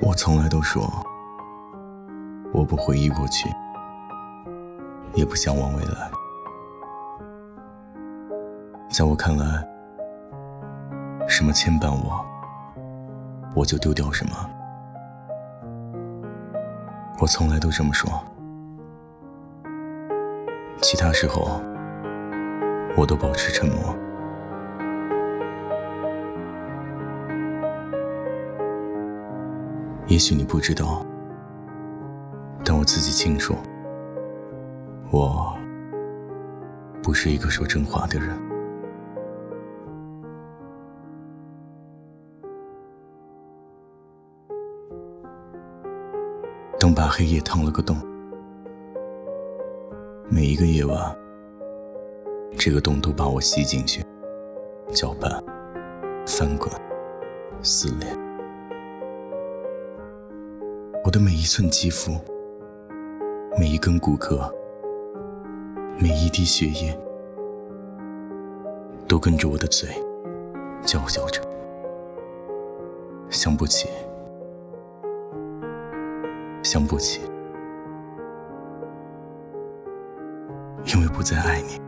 我从来都说，我不回忆过去，也不向往未来。在我看来，什么牵绊我，我就丢掉什么。我从来都这么说，其他时候，我都保持沉默。也许你不知道，但我自己清楚，我不是一个说真话的人。灯把黑夜烫了个洞，每一个夜晚，这个洞都把我吸进去，搅拌、翻滚、撕裂。我的每一寸肌肤，每一根骨骼，每一滴血液，都跟着我的嘴叫嚣着。想不起，想不起，因为不再爱你。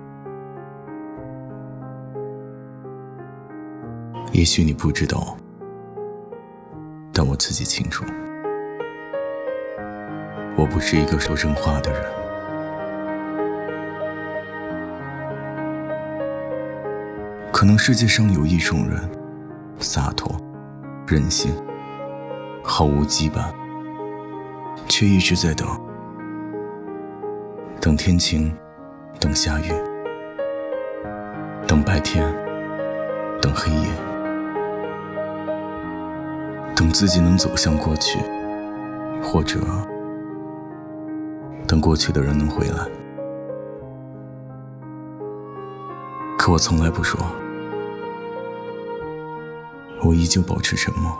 也许你不知道，但我自己清楚。我不是一个说真话的人，可能世界上有一种人，洒脱、任性、毫无羁绊，却一直在等，等天晴，等下雨，等白天，等黑夜，等自己能走向过去，或者。等过去的人能回来，可我从来不说，我依旧保持沉默。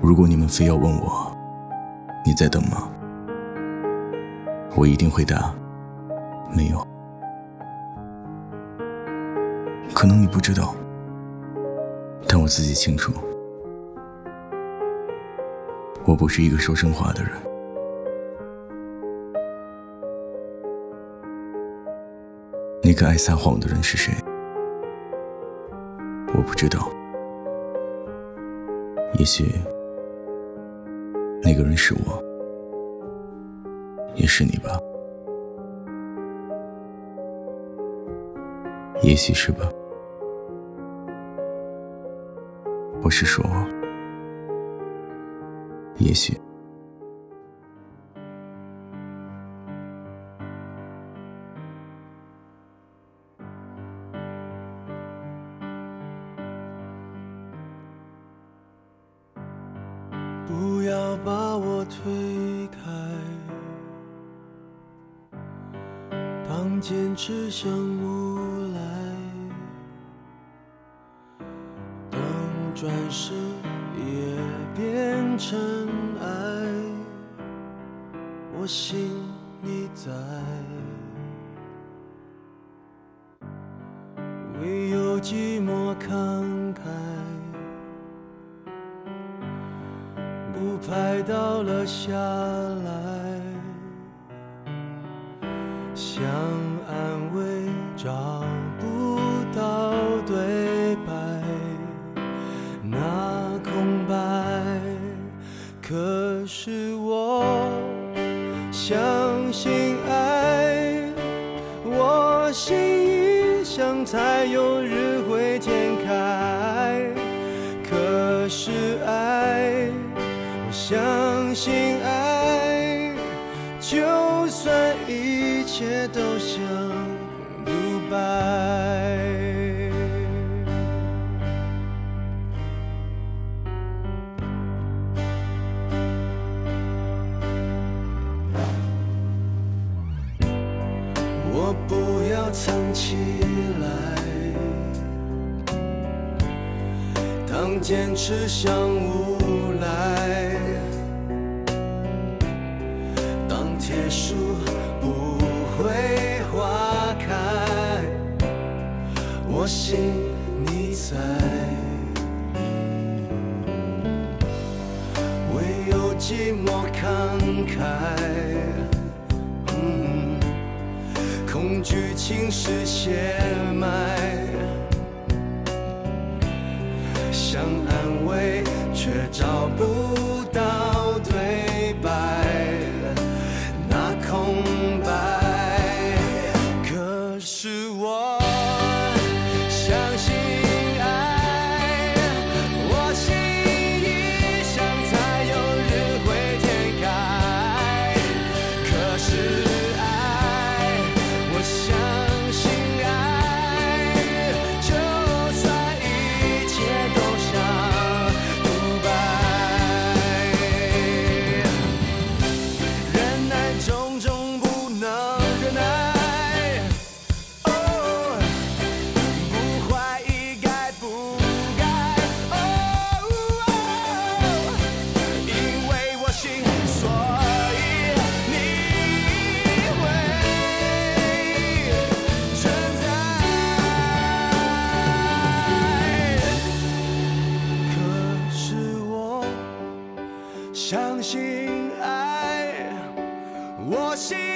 如果你们非要问我，你在等吗？我一定回答，没有。可能你不知道，但我自己清楚。我不是一个说真话的人。那个爱撒谎的人是谁？我不知道。也许那个人是我，也是你吧。也许是吧。我是说。也许，不要把我推开，当坚持像无赖，当转身也变成。我心你在，唯有寂寞慷慨，不拍到了下来，想安慰找有日会天开。可是爱，我相信爱，就算一切都像独白。我不要藏起来，坚持像无赖当铁树不会花开我信你在唯有寂寞慷慨嗯恐惧侵蚀血脉却找不到。相信爱我信